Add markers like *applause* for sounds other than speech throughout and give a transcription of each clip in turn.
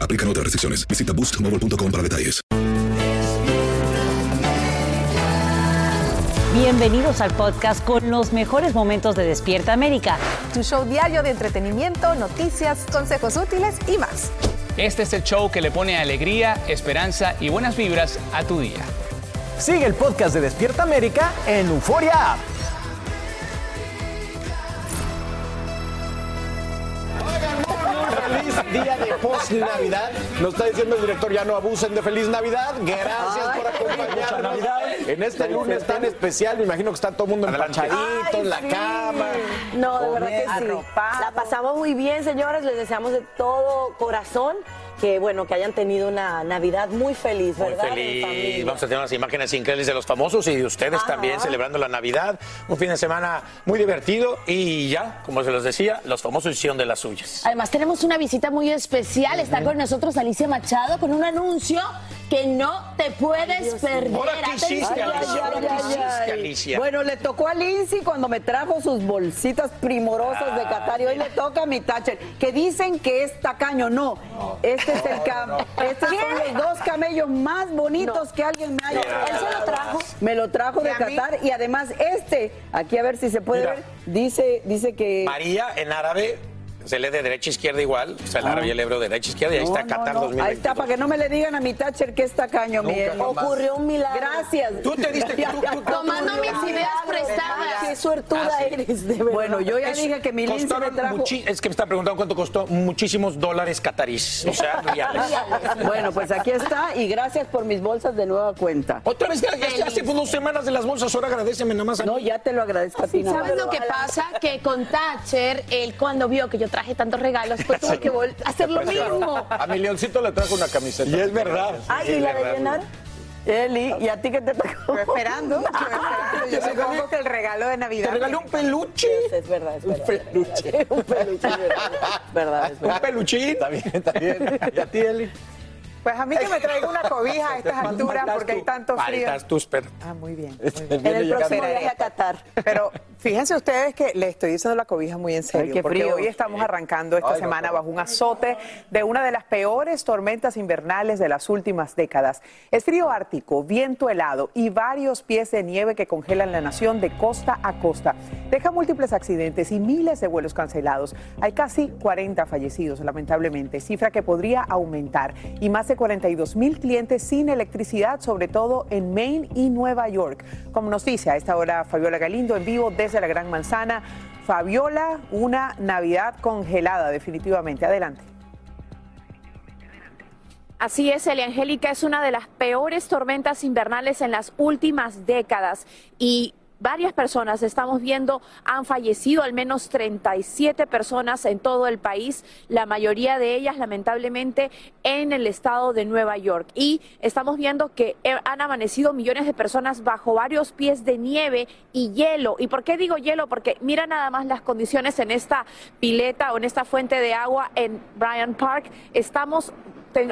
Aplican otras restricciones. Visita boostmobile.com para detalles. Bienvenidos al podcast con los mejores momentos de Despierta América. Tu show diario de entretenimiento, noticias, consejos útiles y más. Este es el show que le pone alegría, esperanza y buenas vibras a tu día. Sigue el podcast de Despierta América en Euforia. Feliz día de post Navidad. Nos está diciendo el director, ya no abusen de feliz Navidad. Gracias por acompañarnos. En este lunes tan especial, me imagino que está todo el mundo empachadito en la cama. No, de verdad que sí. La pasamos muy bien, señores. Les deseamos de todo corazón que, bueno, que hayan tenido una Navidad muy feliz, Muy ¿verdad? En feliz. Vamos a tener unas imágenes increíbles de los famosos y de ustedes también celebrando la Navidad. Un fin de semana muy divertido y ya, como se los decía, los famosos hicieron de las suyas. Además tenemos una visita muy especial. Está con nosotros Alicia Machado con un anuncio que no te puedes perder. Ahora, ¿qué hiciste, Atención. Alicia? Ahora, ¿qué hiciste, Alicia? Bueno, le tocó a Lindsay cuando me trajo sus bolsitas primorosas de Qatar y hoy le toca a mi Thatcher, que dicen que es tacaño. No, este es el cam estos son los dos camellos más bonitos que alguien me haya Él se lo trajo. Me lo trajo de. Qatar y además este, aquí a ver si se puede Mira. ver, dice, dice que... María en árabe se lee de derecha a izquierda igual. O sea, el árabe y el hebreo de derecha a izquierda y ahí No, está no, Qatar no. 2020. Ahí está, para que no me le digan a mi Thatcher que es tacaño, Nunca miel. jamás. Ocurrió un milagro. Gracias. Tú te diste- tú- tú- tú- Tomando mis ideas prestadas. Qué suertuda Ah, sí. eres, de verdad. Bueno, yo ya Es- dije que mi Lindsay me costaron trajo... muchi- Es que me está preguntando cuánto costó. Muchísimos dólares catarís. O sea, reales. Bueno, pues aquí está y gracias por mis bolsas de nueva cuenta. Otra vez, ya, ya hace pues, dos semanas de las bolsas, ahora agradeceme nada más. a No, mí. ya te lo agradezco a ti. ¿Sabes lo que pasa? Que con Thatcher, él cuando vio que yo traje tantos regalos, pues tuvo que hacer lo mismo. A mi leoncito le trajo una camiseta. Y es verdad. Ay, ¿y la de llenar? Eli, ¿y a ti qué te tocó? Esperando, yo esperando. Yo *laughs* supongo que el regalo de Navidad. Te regalé *laughs* un peluche. Es verdad, es verdad. peluche. Un peluche, es verdad. verdad, es Un verdad. peluchín. Está bien, está bien. ¿Y a ti, Eli? Pues a mí que me traiga una cobija a estas *laughs* alturas porque hay tanto frío. Faltas tus per... Ah, muy bien. Este, muy bien. viene En el próximo viaje a Qatar. Pero fíjense ustedes que le estoy diciendo la cobija muy en serio, Ay, qué porque frío. hoy estamos arrancando esta Ay, no, semana no. bajo un azote de una de las peores tormentas invernales de las últimas décadas. Es frío ártico, viento helado y varios pies de nieve que congelan la nación de costa a costa. Deja múltiples accidentes y miles de vuelos cancelados. Hay casi 40 fallecidos, lamentablemente, cifra que podría aumentar. Y más de 42 mil clientes sin electricidad, sobre todo en Maine y Nueva York. Como nos dice a esta hora Fabiola Galindo en vivo desde la Gran Manzana. Fabiola, una Navidad congelada, definitivamente. Adelante. Así es, Elia Angélica es una de las peores tormentas invernales en las últimas décadas y varias personas estamos viendo han fallecido, al menos 37 personas en todo el país, la mayoría de ellas lamentablemente en el estado de Nueva York. Y estamos viendo que eh, han amanecido millones de personas bajo varios pies de nieve y hielo. ¿Y por qué digo hielo? Porque mira nada más las condiciones en esta pileta o en esta fuente de agua en Bryant Park. Estamos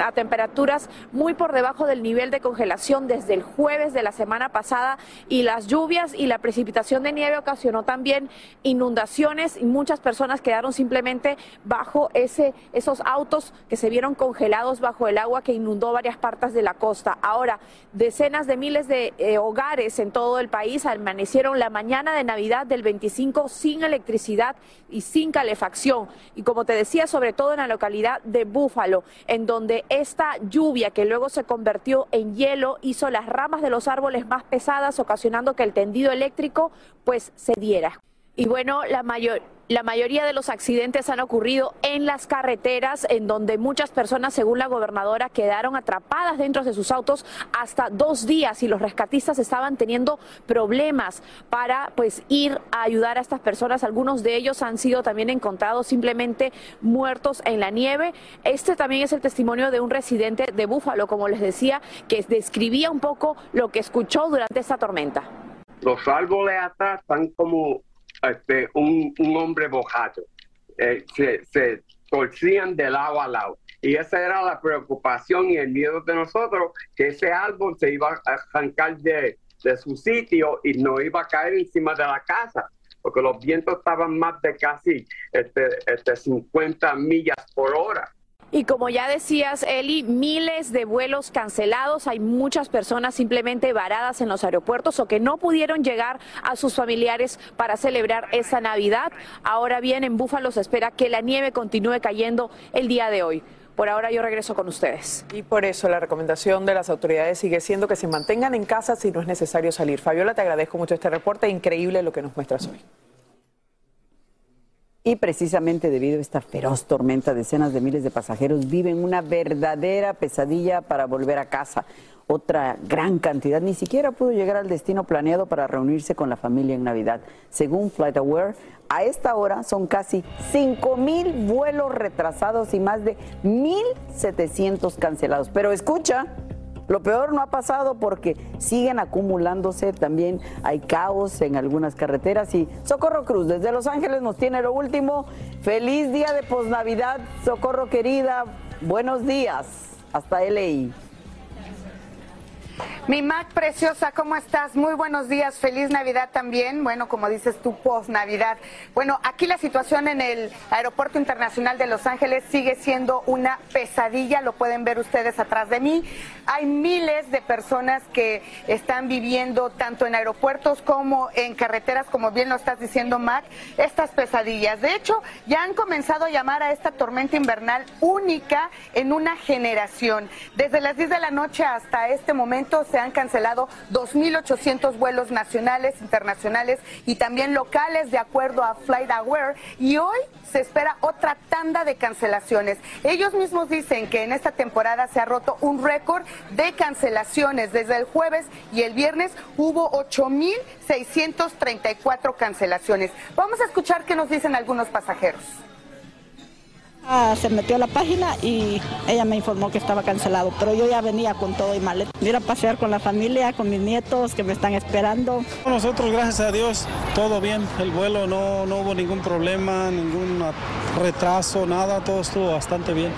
a temperaturas muy por debajo del nivel de congelación desde el jueves de la semana pasada y las lluvias y la precipitación de nieve ocasionó también inundaciones y muchas personas quedaron simplemente bajo ese, esos autos que se vieron congelados bajo el agua que inundó varias partes de la costa. Ahora, decenas de miles de eh, hogares en todo el país amanecieron la mañana de Navidad del 25 sin electricidad y sin calefacción. Y como te decía, sobre todo en la localidad de Búfalo, en donde esta lluvia que luego se convirtió en hielo hizo las ramas de los árboles más pesadas, ocasionando que el tendido eléctrico pues se diera. Y bueno, la mayor, la mayoría de los accidentes han ocurrido en las carreteras, en donde muchas personas, según la gobernadora, quedaron atrapadas dentro de sus autos hasta dos días y los rescatistas estaban teniendo problemas para pues ir a ayudar a estas personas. Algunos de ellos han sido también encontrados simplemente muertos en la nieve. Este también es el testimonio de un residente de Búfalo, como les decía, que describía un poco lo que escuchó durante esta tormenta. Los árboles atrás están como este, un, un hombre bojato. Eh, se, se torcían de lado a lado. Y esa era la preocupación y el miedo de nosotros, que ese árbol se iba a arrancar de, de su sitio y no iba a caer encima de la casa, porque los vientos estaban más de casi este, este 50 millas por hora. Y como ya decías, Eli, miles de vuelos cancelados. Hay muchas personas simplemente varadas en los aeropuertos o que no pudieron llegar a sus familiares para celebrar esa Navidad. Ahora bien, en Búfalo se espera que la nieve continúe cayendo el día de hoy. Por ahora yo regreso con ustedes. Y por eso la recomendación de las autoridades sigue siendo que se mantengan en casa si no es necesario salir. Fabiola, te agradezco mucho este reporte. Increíble lo que nos muestras hoy. Y precisamente debido a esta feroz tormenta, decenas de miles de pasajeros viven una verdadera pesadilla para volver a casa. Otra gran cantidad ni siquiera pudo llegar al destino planeado para reunirse con la familia en Navidad. Según FlightAware, a esta hora son casi 5 mil vuelos retrasados y más de 1.700 cancelados. Pero escucha, lo peor no ha pasado porque siguen acumulándose, también hay caos en algunas carreteras y Socorro Cruz desde Los Ángeles nos tiene lo último. Feliz día de posnavidad, Socorro querida, buenos días, hasta LA. Mi Mac preciosa, ¿cómo estás? Muy buenos días, feliz Navidad también. Bueno, como dices tú, post Navidad. Bueno, aquí la situación en el Aeropuerto Internacional de Los Ángeles sigue siendo una pesadilla, lo pueden ver ustedes atrás de mí. Hay miles de personas que están viviendo tanto en aeropuertos como en carreteras, como bien lo estás diciendo, Mac, estas pesadillas. De hecho, ya han comenzado a llamar a esta tormenta invernal única en una generación. Desde las 10 de la noche hasta este se han cancelado 2.800 vuelos nacionales, internacionales y también locales de acuerdo a FlightAware y hoy se espera otra tanda de cancelaciones. Ellos mismos dicen que en esta temporada se ha roto un récord de cancelaciones. Desde el jueves y el viernes hubo 8.634 cancelaciones. Vamos a escuchar qué nos dicen algunos pasajeros. Ah, se metió a la página y ella me informó que estaba cancelado, pero yo ya venía con todo y maleta. Ir a pasear con la familia, con mis nietos que me están esperando. Nosotros, gracias a Dios, todo bien. El vuelo no, no hubo ningún problema, ningún retraso, nada, todo estuvo bastante bien.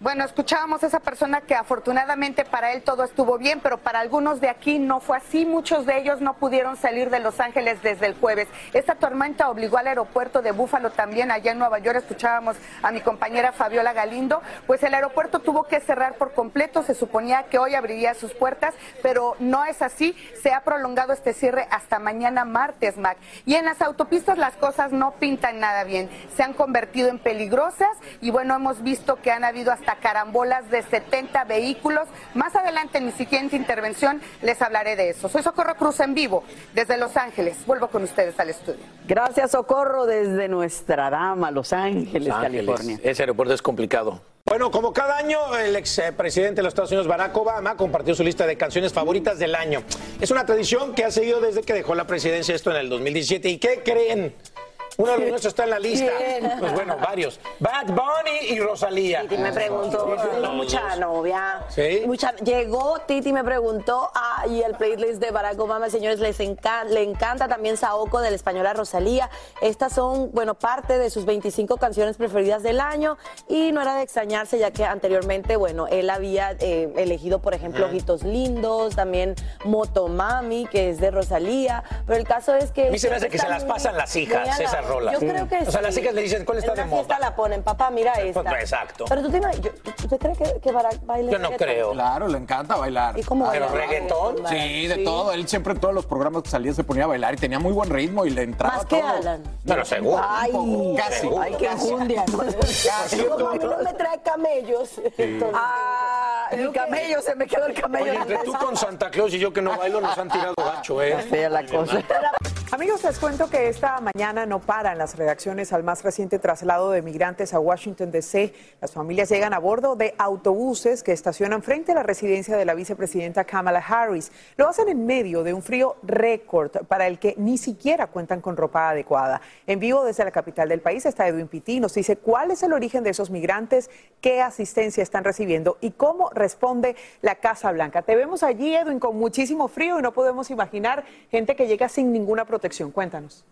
Bueno, escuchábamos a esa persona que afortunadamente para él todo estuvo bien, pero para algunos de aquí no fue así. Muchos de ellos no pudieron salir de Los Ángeles desde el jueves. Esta tormenta obligó al aeropuerto de Búfalo también, allá en Nueva York. Escuchábamos a mi compañera Fabiola Galindo. Pues el aeropuerto tuvo que cerrar por completo. Se suponía que hoy abriría sus puertas, pero no es así. Se ha prolongado este cierre hasta mañana martes, Mac. Y en las autopistas las cosas no pintan nada bien. Se han convertido en peligrosas y bueno, hemos visto que han habido hasta carambolas de 70 vehículos. Más adelante en mi siguiente intervención les hablaré de eso. Soy Socorro Cruz en vivo desde Los Ángeles. Vuelvo con ustedes al estudio. Gracias, Socorro, desde Nuestra Dama, Los Ángeles, California. Ese aeropuerto es complicado. Bueno, como cada año, el expresidente de los Estados Unidos, Barack Obama, compartió su lista de canciones favoritas del año. Es una tradición que ha seguido desde que dejó la presidencia esto en el 2017. ¿Y qué creen? Uno de los nuestros está en la lista. Bien. Pues bueno, varios. Bad Bunny y Rosalía. Titi me preguntó, tengo mucha novia. ¿Sí? Mucha, llegó Titi me preguntó, ah, y el playlist de Barack Obama, señores, les encanta, le encanta también Saoko de la española Rosalía. Estas son, bueno, parte de sus 25 canciones preferidas del año y no era de extrañarse ya que anteriormente, bueno, él había eh, elegido, por ejemplo. Ojitos Lindos, también Motomami, que es de Rosalía, pero el caso es que... A mí se me hace que se las pasan las hijas, a Yo creo que O sea, las sí. hijas le dicen, ¿cuál está en de moda? la ponen, papá, mira esta. Pues, exacto. Pero tú, te imaginas- yo- ¿usted cree que, que baile Yo no reggaetón? creo. Claro, le encanta bailar. ¿Y cómo ¿Pero baila? reggaetón? Sí, de Sí. todo. Él siempre en todos los programas que salía se ponía a bailar y tenía muy buen ritmo y le entraba Más que todo. Alan. Pero seguro. Ay, Casi. Ay, qué enjundia. Casi. Como a mí no me trae camellos. entonces- Ah, mi camello, se me quedó el camello. Oye, entre tú con Santa Claus y yo que no bailo nos han tirado gacho, ¿eh? Fea la cosa. Amigos, les cuento que esta mañana no paran las reacciones al más reciente traslado de migrantes a Washington, D.C. Las familias llegan a bordo de autobuses que estacionan frente a la residencia de la vicepresidenta Kamala Harris. Lo hacen en medio de un frío récord para el que ni siquiera cuentan con ropa adecuada. En vivo desde la capital del país está Edwin Pitti. Nos dice cuál es el origen de esos migrantes, qué asistencia están recibiendo y cómo responde la Casa Blanca. Te vemos allí, Edwin, con muchísimo frío y no podemos imaginar gente que llega sin ninguna protección. Cuéntanos.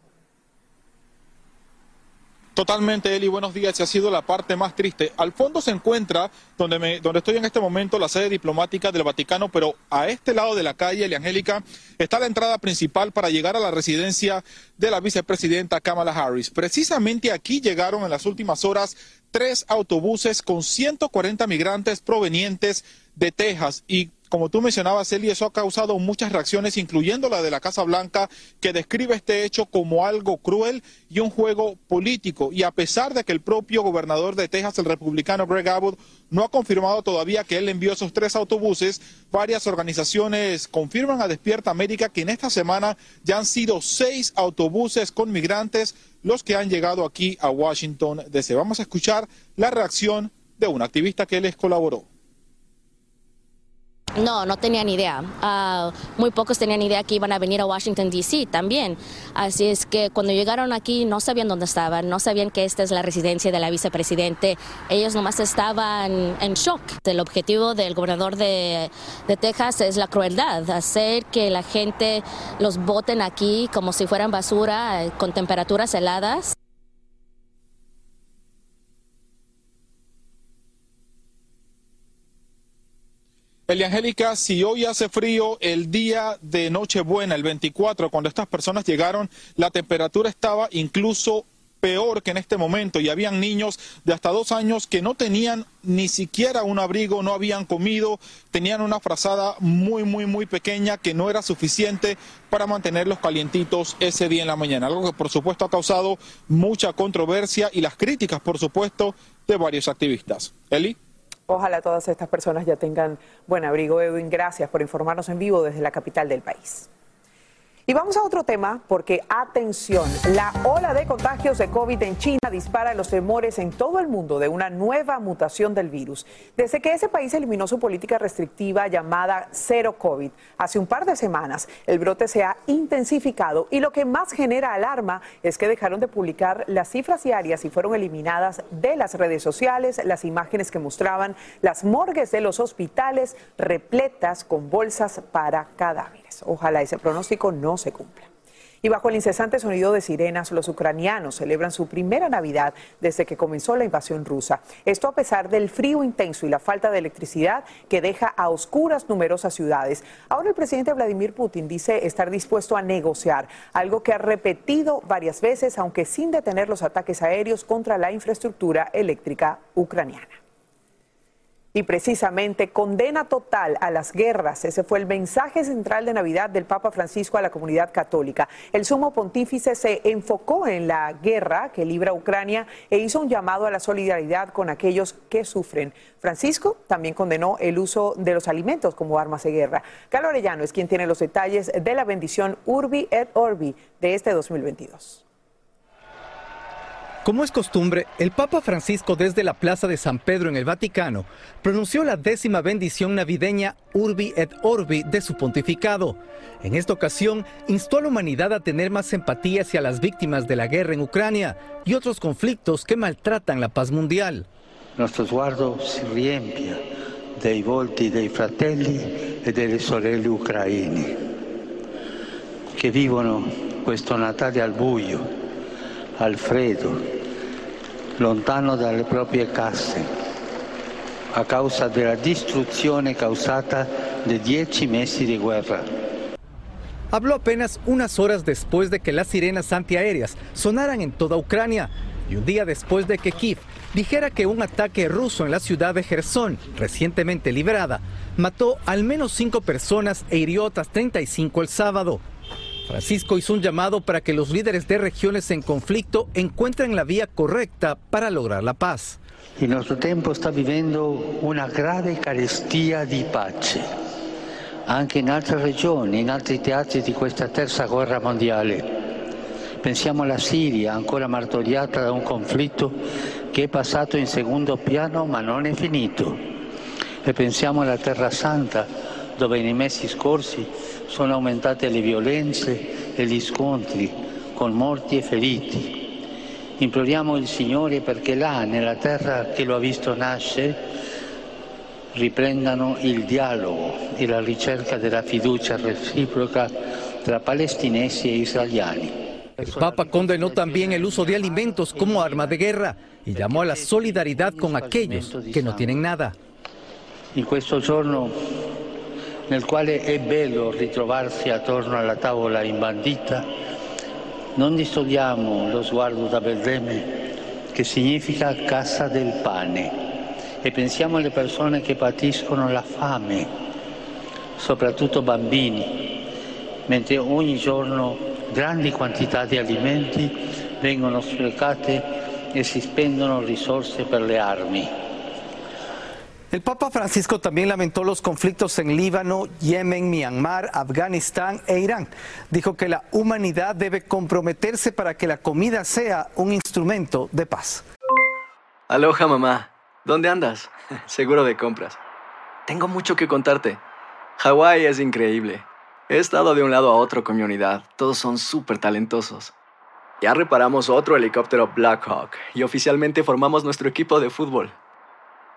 Totalmente, Eli, buenos días. Ha sido la parte más triste. Al fondo se encuentra donde, me, donde estoy en este momento, la sede diplomática del Vaticano, pero a este lado de la calle, Eli Angélica, está la entrada principal para llegar a la residencia de la vicepresidenta Kamala Harris. Precisamente aquí llegaron en las últimas horas tres autobuses con 140 migrantes provenientes de Texas y como tú mencionabas, Eli, eso ha causado muchas reacciones, incluyendo la de la Casa Blanca, que describe este hecho como algo cruel y un juego político. Y a pesar de que el propio gobernador de Texas, el republicano Greg Abbott, no ha confirmado todavía que él envió esos tres autobuses, varias organizaciones confirman a Despierta América que en esta semana ya han sido seis autobuses con migrantes los que han llegado aquí a Washington DC. Vamos a escuchar la reacción de un activista que les colaboró. No, no tenían idea. Ah, muy pocos tenían idea que iban a venir a Washington, D.C. también. Así es que cuando llegaron aquí no sabían dónde estaban, no sabían que esta es la residencia de la vicepresidente. Ellos nomás estaban en shock. El objetivo del gobernador de, Texas es la crueldad, hacer que la gente los boten aquí como si fueran basura eh, con temperaturas heladas. Eliangélica, si hoy hace frío, el día de Nochebuena, el 24, cuando estas personas llegaron, la temperatura estaba incluso peor que en este momento y habían niños de hasta dos años que no tenían ni siquiera un abrigo, no habían comido, tenían una frazada muy, muy, muy pequeña que no era suficiente para mantenerlos calientitos ese día en la mañana. Algo que por supuesto ha causado mucha controversia y las críticas, por supuesto, de varios activistas. Eli. Ojalá todas estas personas ya tengan buen abrigo. Edwin, gracias por informarnos en vivo desde la capital del país. Y vamos a otro tema porque, atención, la ola de contagios de COVID en China dispara los temores en todo el mundo de una nueva mutación del virus. Desde que ese país eliminó su política restrictiva llamada Cero COVID hace un par de semanas, el brote se ha intensificado y lo que más genera alarma es que dejaron de publicar las cifras diarias y fueron eliminadas de las redes sociales las imágenes que mostraban las morgues de los hospitales repletas con bolsas para cadáveres. Ojalá ese pronóstico no se cumpla. Y bajo el incesante sonido de sirenas, los ucranianos celebran su primera Navidad desde que comenzó la invasión rusa. Esto a pesar del frío intenso y la falta de electricidad que deja a oscuras numerosas ciudades. Ahora el presidente Vladimir Putin dice estar dispuesto a negociar, algo que ha repetido varias veces, aunque sin detener los ataques aéreos contra la infraestructura eléctrica ucraniana. Y precisamente condena total a las guerras. Ese fue el mensaje central de Navidad del Papa Francisco a la comunidad católica. El sumo pontífice se enfocó en la guerra que libra Ucrania e hizo un llamado a la solidaridad con aquellos que sufren. Francisco también condenó el uso de los alimentos como armas de guerra. Carlos Arellano es quien tiene los detalles de la bendición Urbi et Orbi de este 2022. Como es costumbre, el Papa Francisco desde la Plaza de San Pedro en el Vaticano pronunció la décima bendición navideña Urbi et Orbi de su pontificado. En esta ocasión, instó a la humanidad a tener más empatía hacia las víctimas de la guerra en Ucrania y otros conflictos que maltratan la paz mundial. Nuestro sguardo si riempie dei volti dei fratelli e delle sorelle ucraini che vivono questo Natale al buio, al freddo, lontano dalle proprie case, a causa della distruzione causata de dieci mesi di guerra. Habló apenas unas horas después de que las sirenas antiaéreas sonaran en toda Ucrania y un día después de que Kiev dijera que un ataque ruso en la ciudad de Gerson, recientemente liberada, mató al menos cinco personas e hirió otras 35 el sábado. Francisco hizo un llamado para que los líderes de regiones en conflicto encuentren la vía correcta para lograr la paz. Il nostro tempo sta vivendo una grave carestia di pace, anche in altre regioni, in altri teatri di questa terza guerra mondiale. Pensiamo alla Siria, ancora martoriata da un conflitto che è passato in secondo piano ma non è finito. E pensiamo alla Terra Santa, dove nei mesi scorsi sono aumentate le violenze e gli scontri con morti e feriti. Imploriamo il Signore perché là, nella terra che lo ha visto nascere, riprendano il dialogo e la ricerca della fiducia reciproca tra palestinesi e israeliani. El Papa condenó también el uso de alimentos como arma de guerra y llamó a la solidaridad con aquellos que no tienen nada. In questo giorno nel quale è bello ritrovarsi attorno alla tavola imbandita, non distogliamo lo sguardo da Betlemme, che significa casa del pane, e pensiamo alle persone che patiscono la fame, soprattutto bambini, mentre ogni giorno grandi quantità di alimenti vengono sprecate e si spendono risorse per le armi. El Papa Francisco también lamentó los conflictos en Líbano, Yemen, Myanmar, Afganistán e Irán. Dijo que la humanidad debe comprometerse para que la comida sea un instrumento de paz. Aloha mamá, ¿dónde andas? *laughs* Seguro de compras. Tengo mucho que contarte. Hawái es increíble. He estado de un lado a otro con mi unidad. Todos son súper talentosos. Ya reparamos otro helicóptero Blackhawk y oficialmente formamos nuestro equipo de fútbol.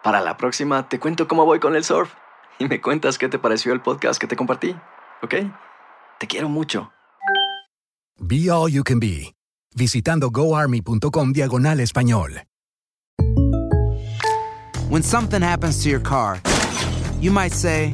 Para la próxima te cuento cómo voy con el surf y me cuentas qué te pareció el podcast que te compartí, ¿ok? Te quiero mucho. Be All You Can Be, visitando goarmy.com diagonal español. When something happens to your car, you might say,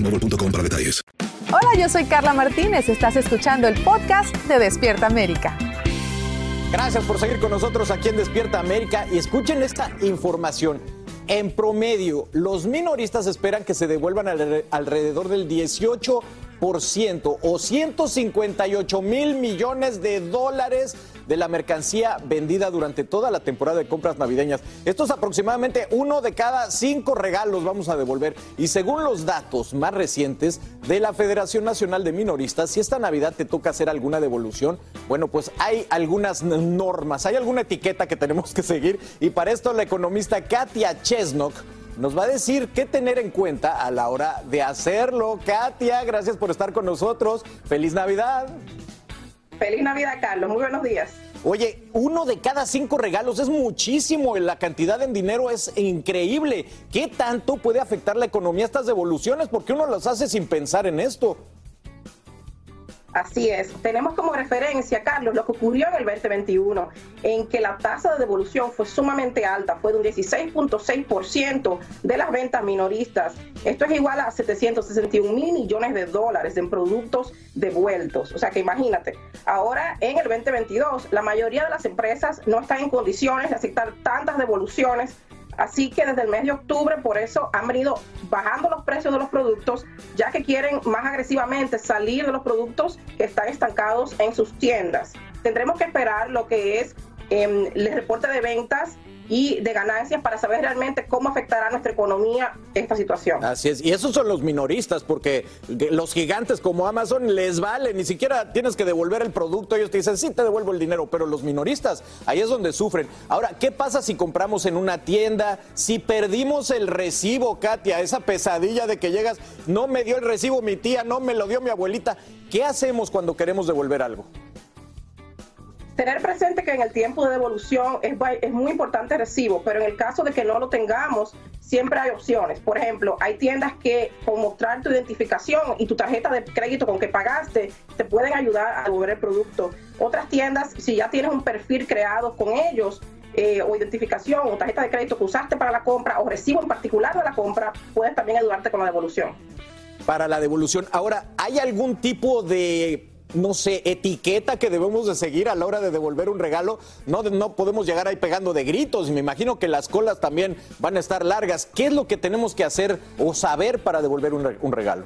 boostmobile.com para detalles. Hola, yo soy Carla Martínez. Estás escuchando el podcast de Despierta América. Gracias por seguir con nosotros aquí en Despierta América y escuchen esta información. En promedio, los minoristas esperan que se devuelvan alre- alrededor del 18% o 158 mil millones de dólares de la mercancía vendida durante toda la temporada de compras navideñas. Esto es aproximadamente uno de cada cinco regalos vamos a devolver. Y según los datos más recientes de la Federación Nacional de Minoristas, si esta Navidad te toca hacer alguna devolución, bueno, pues hay algunas normas, hay alguna etiqueta que tenemos que seguir. Y para esto la economista Katia Chesnock nos va a decir qué tener en cuenta a la hora de hacerlo. Katia, gracias por estar con nosotros. Feliz Navidad. Feliz Navidad, Carlos. Muy buenos días. Oye, uno de cada cinco regalos es muchísimo, la cantidad en dinero es increíble. ¿Qué tanto puede afectar la economía estas devoluciones? Porque uno las hace sin pensar en esto. Así es. Tenemos como referencia, Carlos, lo que ocurrió en el 2021, en que la tasa de devolución fue sumamente alta, fue de un 16.6% de las ventas minoristas. Esto es igual a 761 mil millones de dólares en productos devueltos. O sea que imagínate, ahora en el 2022 la mayoría de las empresas no están en condiciones de aceptar tantas devoluciones Así que desde el mes de octubre, por eso han venido bajando los precios de los productos, ya que quieren más agresivamente salir de los productos que están estancados en sus tiendas. Tendremos que esperar lo que es em, el reporte de ventas y de ganancias para saber realmente cómo afectará a nuestra economía esta situación. Así es, y esos son los minoristas, porque los gigantes como Amazon les vale, ni siquiera tienes que devolver el producto, ellos te dicen, sí, te devuelvo el dinero, pero los minoristas, ahí es donde sufren. Ahora, ¿qué pasa si compramos en una tienda? Si perdimos el recibo, Katia, esa pesadilla de que llegas, no me dio el recibo mi tía, no me lo dio mi abuelita, ¿qué hacemos cuando queremos devolver algo? Tener presente que en el tiempo de devolución es, muy importante el recibo, pero en el caso de que no lo tengamos, siempre hay opciones. Por ejemplo, hay tiendas que con mostrar tu identificación y tu tarjeta de crédito con que pagaste, te pueden ayudar a devolver el producto. Otras tiendas, si ya tienes un perfil creado con ellos, eh, o identificación o tarjeta de crédito que usaste para la compra o recibo en particular de la compra, puedes también ayudarte con la devolución. Para la devolución. Ahora, ¿hay algún tipo de no sé, etiqueta que debemos de seguir a la hora de devolver un regalo. No, no podemos llegar ahí pegando de gritos y me imagino que las colas también van a estar largas. ¿Qué es lo que tenemos que hacer o saber para devolver un, regalo?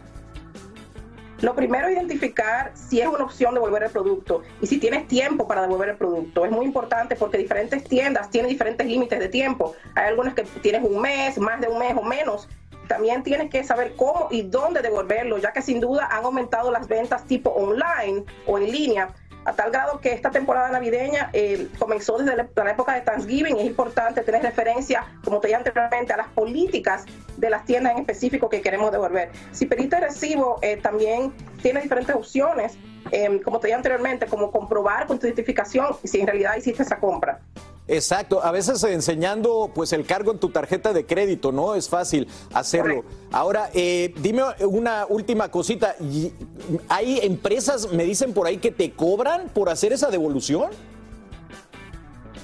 Lo primero identificar si es una opción devolver el producto y si tienes tiempo para devolver el producto. Es muy importante porque diferentes tiendas tienen diferentes límites de tiempo. Hay algunas que tienes un mes, más de un mes o menos también tienes que saber cómo y dónde devolverlo, ya que sin duda han aumentado las ventas tipo online o en línea, a tal grado que esta temporada navideña eh, comenzó desde la, época de Thanksgiving es importante tener referencia, como te dije anteriormente, a las políticas de las tiendas en específico que queremos devolver. Si pediste recibo, eh, también tiene diferentes opciones, eh, como te dije anteriormente, como comprobar con tu identificación si en realidad hiciste esa compra. Exacto, a veces enseñando pues el cargo en tu tarjeta de crédito, ¿no? Es fácil hacerlo. Ahora, eh, dime una última cosita, ¿hay empresas, me dicen por ahí, que te cobran por hacer esa devolución?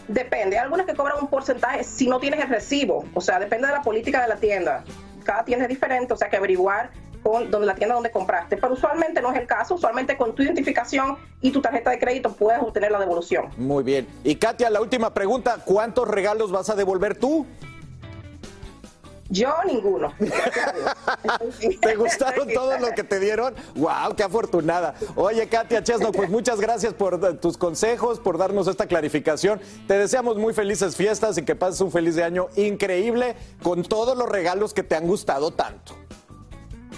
Depende, hay algunas que cobran un porcentaje si no tienes el recibo, o sea, depende de la política de la tienda. Cada tienda es diferente, o sea, que averiguar con donde la tienda donde compraste. Pero usualmente no es el caso, usualmente con tu identificación y tu tarjeta de crédito puedes obtener la devolución. Muy bien. Y Katia, la última pregunta, ¿cuántos regalos vas a devolver tú? Yo ninguno. *laughs* *laughs* ¿Te gustaron todos los que te dieron? ¡Wow! ¡Qué afortunada! Oye, Katia Chesno, pues muchas gracias por tus consejos, por darnos esta clarificación. Te deseamos muy felices fiestas y que pases un feliz año increíble con todos los regalos que te han gustado tanto.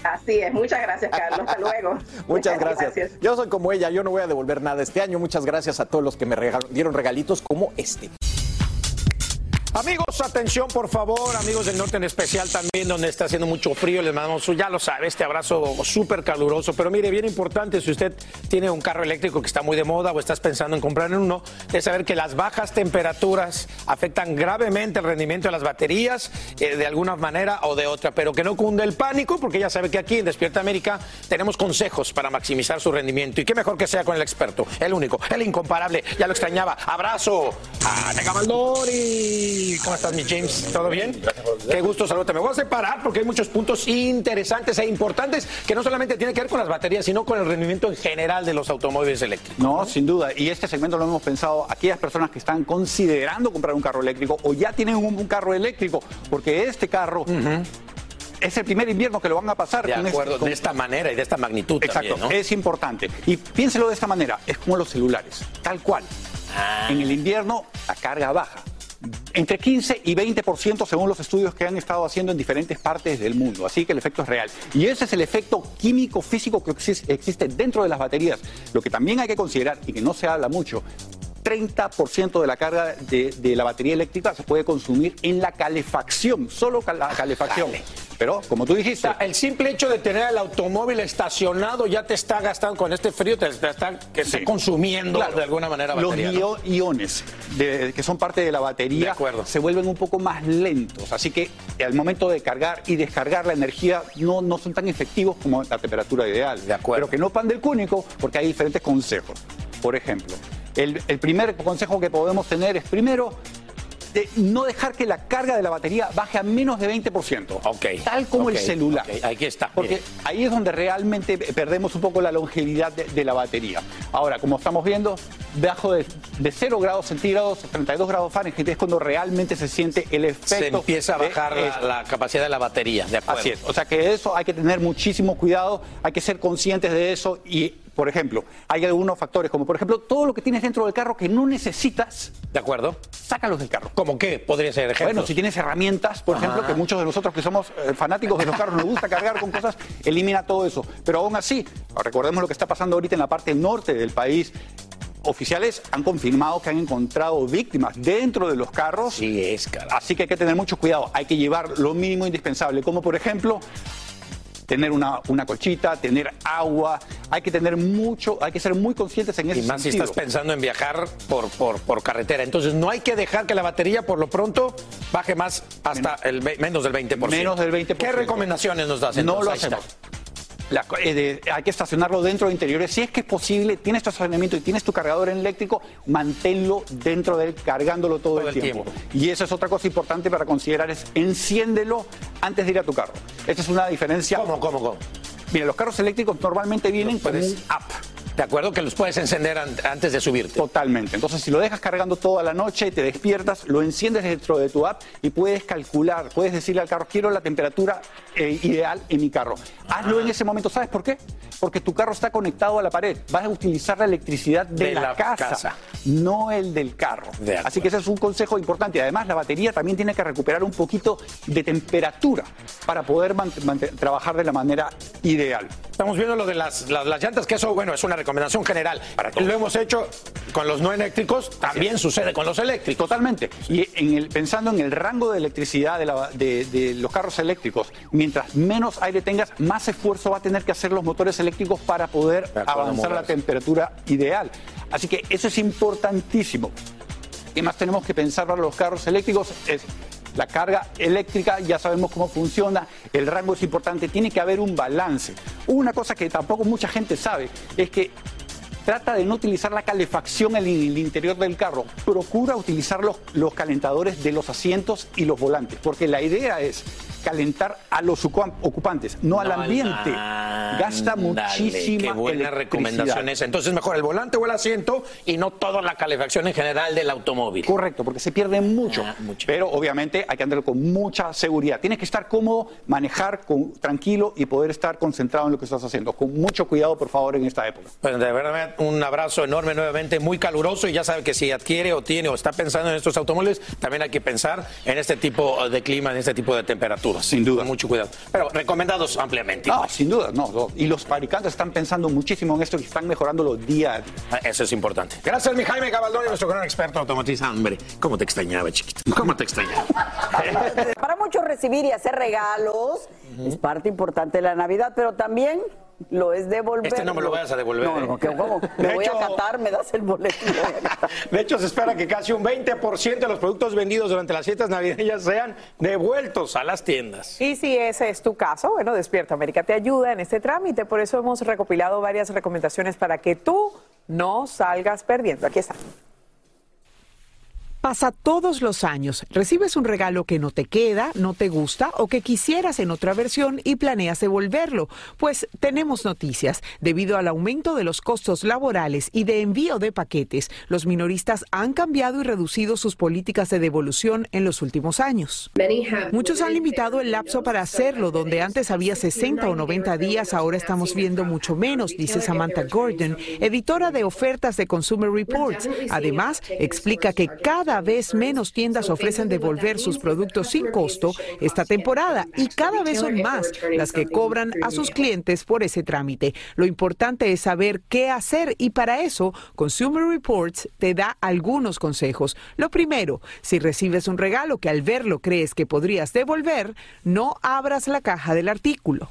Así es, muchas gracias Carlos, hasta luego. *laughs* muchas, gracias. Yo soy como ella, yo no voy a devolver nada este año. Muchas gracias a todos los que me dieron regalitos como este. Amigos, atención por favor, amigos del norte en especial también, donde está haciendo mucho frío, les mandamos, ya lo sabe, este abrazo súper caluroso. Pero mire, bien importante, si usted tiene un carro eléctrico que está muy de moda o estás pensando en comprar uno, es saber que las bajas temperaturas afectan gravemente el rendimiento de las baterías eh, de alguna manera o de otra. Pero que no cunde el pánico, porque ya sabe que aquí en Despierta América tenemos consejos para maximizar su rendimiento. Y qué mejor que sea con el experto, el único, el incomparable. Ya lo extrañaba. Abrazo a Nega ¿Cómo estás, mi James? ¿Todo bien? Qué gusto saludarte. Me voy a separar porque hay muchos puntos interesantes e importantes que no solamente tienen que ver con las baterías, sino con el rendimiento en general de los automóviles eléctricos. No, sin duda. Y este segmento lo hemos pensado aquellas personas que están considerando comprar un carro eléctrico o ya tienen un, carro eléctrico, porque este carro es el primer invierno que lo van a pasar. De este acuerdo, de esta manera y de esta magnitud. Exacto, es importante. Y piénselo de esta manera, es como los celulares, tal cual. Ah. En el invierno la carga baja entre 15 y 20% según los estudios que han estado haciendo en diferentes partes del mundo. Así que el efecto es real. Y ese es el efecto químico físico que existe dentro de las baterías. Lo que también hay que considerar y que no se habla mucho 30% de la carga de, de la batería eléctrica se puede consumir en la calefacción, solo la calefacción. Pero, como tú dijiste, El simple hecho de tener el automóvil estacionado ya te está gastando con este frío, te, está, consumiendo Claro. de alguna manera los batería. ¿no? io- iones de- que son parte de la batería se vuelven un poco más lentos. Así que al momento de cargar y descargar la energía no, no son tan efectivos como la temperatura ideal. Pero que no pan del cúnico porque hay diferentes consejos. Por ejemplo, el, el primer consejo que podemos tener es primero de no dejar que la carga de la batería baje a menos de 20%. Tal como el celular. ok, aquí está. Porque mire. ahí es donde realmente perdemos un poco la longevidad de, de la batería. Ahora, como estamos viendo, bajo de, de 0 grados centígrados a 32 grados Fahrenheit es cuando realmente se siente el efecto. Se empieza a bajar la, capacidad de la batería, de acuerdo. Así es. O sea que eso hay que tener muchísimo cuidado, hay que ser conscientes de eso y, por ejemplo, hay algunos factores, como por ejemplo todo lo que tienes dentro del carro que no necesitas. ¿De acuerdo? Sácalos del carro. ¿Cómo qué? Podría ser ejemplos. Bueno, si tienes herramientas, por Ajá. ejemplo, que muchos de nosotros que somos eh, fanáticos de los carros nos gusta cargar con cosas, elimina todo eso. Pero aún así, recordemos lo que está pasando ahorita en la parte norte del país. Oficiales han confirmado que han encontrado víctimas dentro de los carros. Sí, es, Así que hay que tener mucho cuidado. Hay que llevar lo mínimo indispensable, como por ejemplo tener una, una colchita, tener agua. Hay que tener mucho, hay que ser muy conscientes en ese Y más si estás pensando en viajar por, por, por carretera. Entonces no hay que dejar que la batería por lo pronto baje más hasta el ve- menos del 20%. Menos del 20%. ¿Qué recomendaciones nos das? No entonces? lo Ahí está. hacemos. La- eh, de- hay que estacionarlo dentro de interiores. Si es que es posible, tienes tu estacionamiento y tienes tu cargador eléctrico, manténlo dentro de él, cargándolo todo, el, el tiempo. Y esa es otra cosa importante para considerar, es enciéndelo antes de ir a tu carro. Esta es una diferencia. ¿Cómo, cómo, cómo? Mira, los carros eléctricos normalmente vienen con un app. De acuerdo que los puedes encender an- antes de subirte. Totalmente. Entonces, si lo dejas cargando toda la noche, te despiertas, lo enciendes dentro de tu app y puedes calcular, puedes decirle al carro, quiero la temperatura eh, ideal en mi carro. Hazlo en ese momento. ¿Sabes por qué? Porque tu carro está conectado a la pared. Vas a utilizar la electricidad de, De la, la casa, casa. no el del carro. De Así que ese es un consejo importante. Además, la batería también tiene que recuperar un poquito de temperatura para poder trabajar de la manera ideal. Estamos viendo lo de las, las, las llantas, que eso, bueno, es una recomendación general. Lo hemos hecho con los no eléctricos, también sucede con los eléctricos. Totalmente. Y en el, pensando en el rango de electricidad de, la- de- de los carros eléctricos, mientras menos aire tengas, más esfuerzo va a tener que hacer los motores eléctricos para poder avanzar a la temperatura ideal. Así que eso es importantísimo. ¿Qué más tenemos que pensar para los carros eléctricos? Es la carga eléctrica, ya sabemos cómo funciona, el rango es importante, tiene que haber un balance. Una cosa que tampoco mucha gente sabe es que trata de no utilizar la calefacción en el interior del carro, procura utilizar los, los calentadores de los asientos y los volantes, porque la idea es calentar a los ocupan- ocupantes, no, al ambiente. Gasta muchísima Qué buena recomendación esa. Entonces, mejor el volante o el asiento y no toda la calefacción en general del automóvil. Correcto, porque se pierde mucho. Ah, Pero obviamente hay que andar con mucha seguridad. Tienes que estar cómodo, manejar con, tranquilo y poder estar concentrado en lo que estás haciendo. Con mucho cuidado, por favor, en esta época. Pues de verdad, un abrazo enorme nuevamente, muy caluroso. Y ya sabe que si adquiere o tiene o está pensando en estos automóviles, también hay que pensar en este tipo de clima, en este tipo de Sin duda. Con mucho cuidado. Pero recomendados ampliamente. No, sin duda, no, no. Y los fabricantes están pensando muchísimo en esto y están mejorándolo día a día. Ah, Eso es importante. Gracias, mi Jaime Cabaldoni, nuestro gran experto automotriz. Hombre, ¿cómo te extrañaba, chiquito? ¿Cómo te extrañaba? Para muchos recibir y hacer regalos es parte importante de la Navidad, pero también lo es devolver. Este no me lo vayas a devolver. No, no, ¿qué- ¿cómo? *laughs* Me De voy hecho- a catar, me das el catar. *laughs* De hecho, se espera que casi un 20% de los productos vendidos durante las fiestas navideñas sean devueltos a las tiendas. Y si ese es tu caso, bueno, Despierta América te ayuda en este trámite. Por eso hemos recopilado varias recomendaciones para que tú no salgas perdiendo. Aquí está. Pasa todos los años, recibes un regalo que no te queda, no te gusta o que quisieras en otra versión y planeas devolverlo. Pues tenemos noticias. Debido al aumento de los costos laborales y de envío de paquetes, los minoristas han cambiado y reducido sus políticas de devolución en los últimos años. Muchos han limitado el lapso para hacerlo, donde antes había 60 o 90 días, ahora estamos viendo mucho menos, dice Samantha Gordon, editora de ofertas de Consumer Reports. Además, explica que cada cada vez menos tiendas ofrecen devolver sus productos sin costo esta temporada y cada vez son más las que cobran a sus clientes por ese trámite. Lo importante es saber qué hacer y para eso Consumer Reports te da algunos consejos. Lo primero, si recibes un regalo que al verlo crees que podrías devolver, no abras la caja del artículo.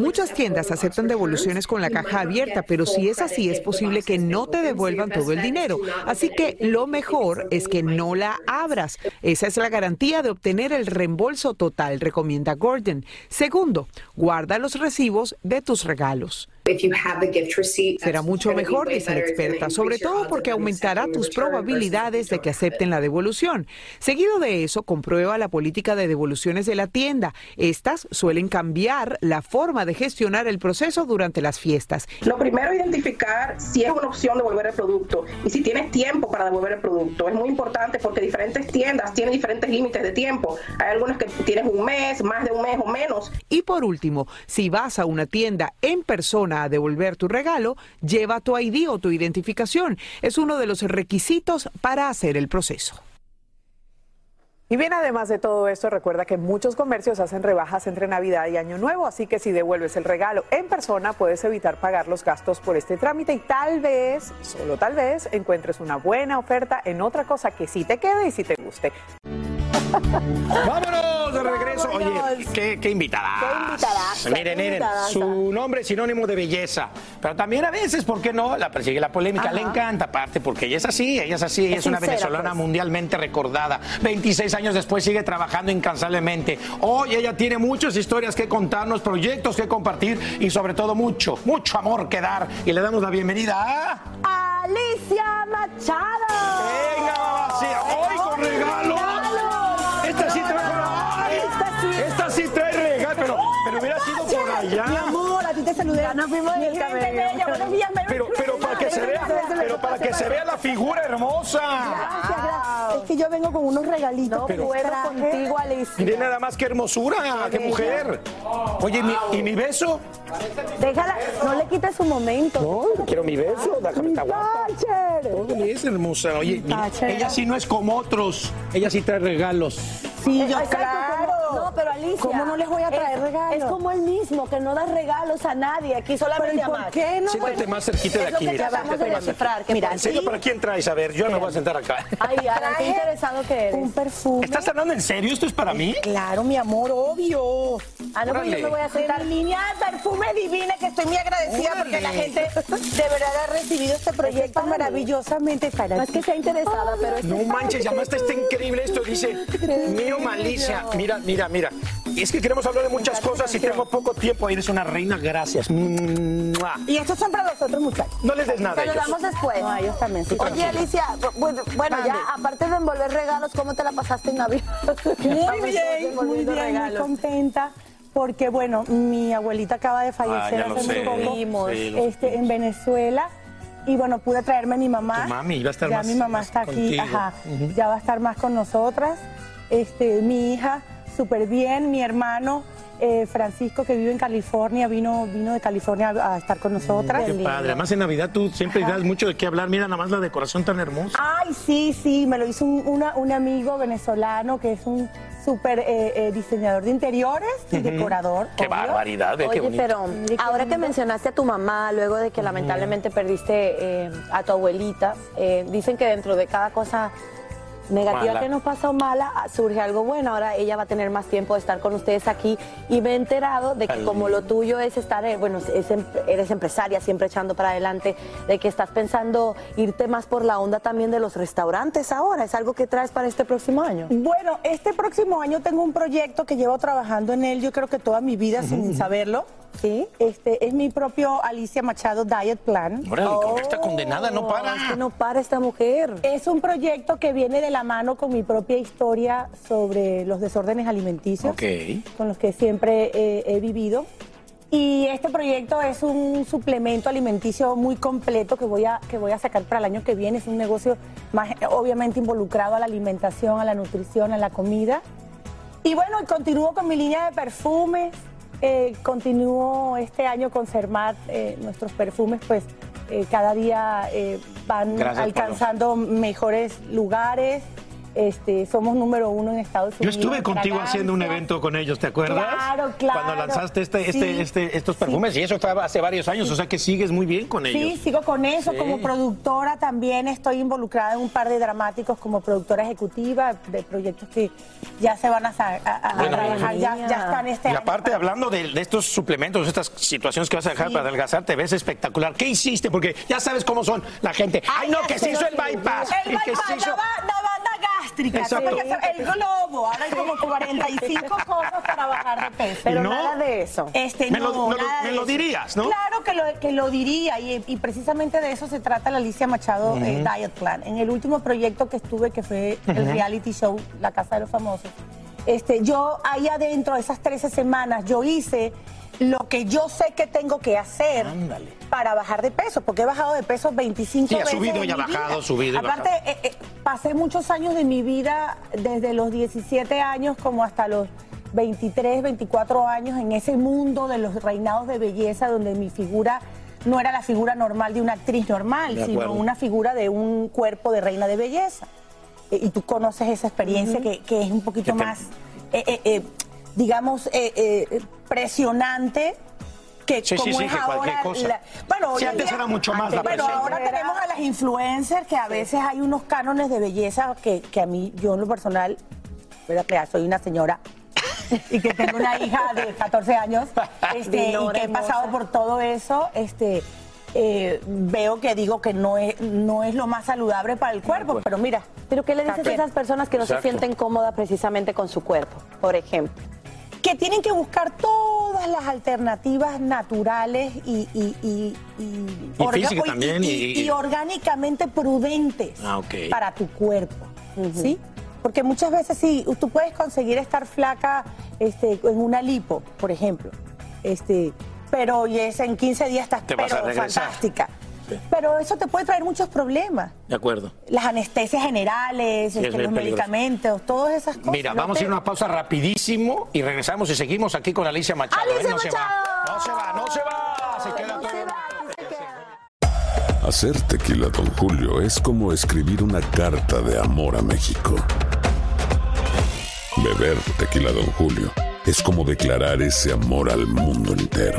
Muchas tiendas aceptan devoluciones con la caja abierta, pero si es así es posible que no te devuelvan todo el dinero. Así que lo mejor es que no la abras. Esa es la garantía de obtener el reembolso total, recomienda Gordon. Segundo, guarda los recibos de tus regalos. Será mucho mejor, dice la experta, sobre todo porque aumentará tus probabilidades de que acepten la devolución. Seguido de eso, comprueba la política de devoluciones de la tienda. Estas suelen cambiar la forma de gestionar el proceso durante las fiestas. Lo primero es identificar si es una opción devolver el producto y si tienes tiempo para devolver el producto. Es muy importante porque diferentes tiendas tienen diferentes límites de tiempo. Hay algunas que tienes un mes, más de un mes o menos. Y por último, si vas a una tienda en persona a devolver tu regalo, lleva tu ID o tu identificación. Es uno de los requisitos para hacer el proceso. Y bien, además de todo esto, recuerda que muchos comercios hacen rebajas entre Navidad y Año Nuevo, así que si devuelves el regalo en persona puedes evitar pagar los gastos por este trámite y tal vez, solo tal vez, encuentres una buena oferta en otra cosa que sí te quede y sí te guste. *laughs* ¡Vámonos Oye, qué, qué invitada. Miren, miren, su nombre es sinónimo de belleza. Pero también a veces, ¿por qué no? La persigue la polémica. Le encanta, aparte, porque ella es así, ella es así, ella es, una venezolana pues. mundialmente recordada. 26 años después sigue trabajando incansablemente. Hoy ella tiene muchas historias que contarnos, proyectos que compartir y sobre todo mucho, mucho amor que dar. Y le damos la bienvenida a... Alicia Machado. Venga, mamacita, hoy con regalo. Pero, pero hubiera sido por allá. Mi amor, a ti te saludé. Nos fuimos gente cabello. buenos días, Merry Pero, pero para que se vea la figura hermosa. Gracias, gracias. Es que yo vengo con unos regalitos. No Pero- puedo contigo, Alicia. Mire nada más que hermosura, qué mujer. Oye, ¿y mi, ¿y mi beso? Déjala, no le quites su momento. No, quiero mi beso, déjame estar guapa. Es hermosa. Oye, mira, ella sí no es como otros. Ella sí trae regalos. Sí, yo, claro. no, pero Alicia. ¿Cómo no les voy a traer es- regalos? Es como él mismo, que no da regalos a nadie. Aquí solamente Pero, ¿y a por qué no? Siéntate más cerquita de es lo aquí, que mira. tratamos de descifrar. Que Mira, ¿En serio para quién traes? A ver, yo me voy a sentar acá. Ay, Alan, qué interesado que eres. Un perfume. ¿Estás hablando en serio? ¿Esto es para mí? Claro, mi amor, obvio. Ah, no, pues yo me voy a sentar. Línea de perfume divina, que estoy muy agradecida Órale. porque la gente de verdad ha recibido este proyecto maravillosamente para No es que sea interesada, pero No manches, llamaste, está increíble esto. Dice, *laughs* mío malicia. Mira, mira, mira. Es que queremos hablar de muchas cosas y tengo poco tiempo. Eres una reina, gracias. Mua. Y estos son para los otros muchachos. No les des nada a Te lo damos después. No, ellos también. sí. Oye, Alicia, bueno, ya aparte de envolver regalos, ¿cómo te la pasaste en Navidad? *laughs* Muy bien, muy bien, muy contenta. Porque, bueno, mi abuelita acaba de fallecer Ah, ya lo hace muy poco Sí, lo este, en Venezuela. Y bueno, pude traerme a mi mamá. Tu mami iba a estar ya más- mi mamá más está aquí, ajá. Ya va a estar más con nosotras. Este, mi hija, súper bien. Mi hermano, eh, Francisco, que vive en California, vino, vino de California a, a estar con nosotras. Qué padre. Además, en Navidad tú siempre das mucho de qué hablar. Mira nada más la decoración tan hermosa. Ay, sí, sí, me lo hizo un, una- un amigo venezolano que es un súper eh, eh, diseñador de interiores y decorador. Qué obvio. barbaridad, ve qué Oye, bonito. pero ahora que mencionaste a tu mamá, luego de que lamentablemente perdiste eh, a tu abuelita, eh, dicen que dentro de cada cosa negativa Mala. que nos pasa o mala, ah, surge algo bueno. Ahora ella va a tener más tiempo de estar con ustedes aquí y me he enterado de que Ay. como lo tuyo es estar, eh, bueno, es em- eres empresaria, siempre echando para adelante, de que estás pensando irte más por la onda también de los restaurantes ahora. ¿Es algo que traes para este próximo año? Bueno, este próximo año tengo un proyecto que llevo trabajando en él, yo creo que toda mi vida sin saberlo. Sí. Este es mi propio Alicia Machado Diet Plan. Órale, con esta condenada no para. Oh, Es que no para esta mujer. Es un proyecto que viene de la mano con mi propia historia sobre los desórdenes alimenticios. Con los que siempre eh, he vivido. Y este proyecto es un suplemento alimenticio muy completo que voy, a, que voy a sacar para el año que viene. Es un negocio más obviamente involucrado a la alimentación, a la nutrición, a la comida. Y bueno, continúo con mi línea de perfumes. eh, continúo este año con Cermat, eh, nuestros perfumes, pues eh, cada día eh, van Gracias, alcanzando mejores lugares. Este, somos número uno en Estados Yo Unidos. estuve en contigo haciendo un evento con ellos, ¿te acuerdas? Claro, claro. Cuando lanzaste este, este, Sí. este, estos perfumes, y eso fue hace varios años, o sea que sigues muy bien con ellos. Sí, sigo con eso. Sí. Como productora también estoy involucrada en un par de dramáticos como productora ejecutiva de proyectos que ya se van a, sa- a- a Bueno, trabajar, ya, ya están este Y año. aparte, hablando de, de estos suplementos, estas situaciones que vas a dejar para adelgazar, te ves espectacular. ¿Qué hiciste? Porque ya sabes cómo son la gente. ¡Ay, no, que se hizo el bypass! El bypass, se hizo... la, ba- la banda gástrica, Exacto. el globo. Ahora hay como *laughs* 45 cosas para bajar de peso. Pero ¿No? nada de eso. Este, Me lo- me dirías, ¿no? Claro que lo, que lo diría y, y precisamente de eso se trata la Alicia Machado eh. Diet Plan. En el último proyecto que estuve, que fue el reality show La Casa de los Famosos, este, yo ahí adentro, esas 13 semanas, yo hice lo que yo sé que tengo que hacer para bajar de peso, porque he bajado de peso 25 Sí, ha veces subido en y ha bajado, vida. subido y Aparte, bajado. eh, eh, pasé muchos años de mi vida, desde los 17 años como hasta los 23, 24 años, en ese mundo de los reinados de belleza, donde mi figura no era la figura normal de una actriz normal, sino una figura de un cuerpo de reina de belleza. Eh, y tú conoces esa experiencia que, que es un poquito más, eh, digamos, eh, eh, presionante que Sí, como sí, es que cualquier ahora. cosa. la- bueno, Sí, antes día- era mucho más la Pero ahora tenemos a las influencers que a veces hay unos cánones de belleza que, que a mí, yo en lo personal, ¿verdad? Que soy una señora *laughs* y que tengo una hija de 14 años *laughs* este, y que he pasado por todo eso, este, eh, veo que digo que no es, no es lo más saludable para el cuerpo, pero mira. ¿Pero qué le dices a esas personas que no Exacto. se sienten cómodas precisamente con su cuerpo, por ejemplo? Que tienen que buscar todas las alternativas naturales y, y, y, y, Y física también, y- y- y orgánicamente prudentes Ah, ok. para tu cuerpo, ¿sí? Porque muchas veces sí, tú puedes conseguir estar flaca este, en una lipo, por ejemplo, este, pero y es en 15 días estás Te vas a pero regresar. Pero eso te puede traer muchos problemas. De acuerdo. Las anestesias generales, este, los peligroso. medicamentos, todas esas cosas. Mira, ¿no? vamos a ir a una pausa rapidísimo y regresamos y seguimos aquí con Alicia Machado. ¡Alicia ¿eh? no se va. No se va, no se va. Se queda todo. Hacer tequila, Don Julio, es como escribir una carta de amor a México. Beber tequila, Don Julio, es como declarar ese amor al mundo entero.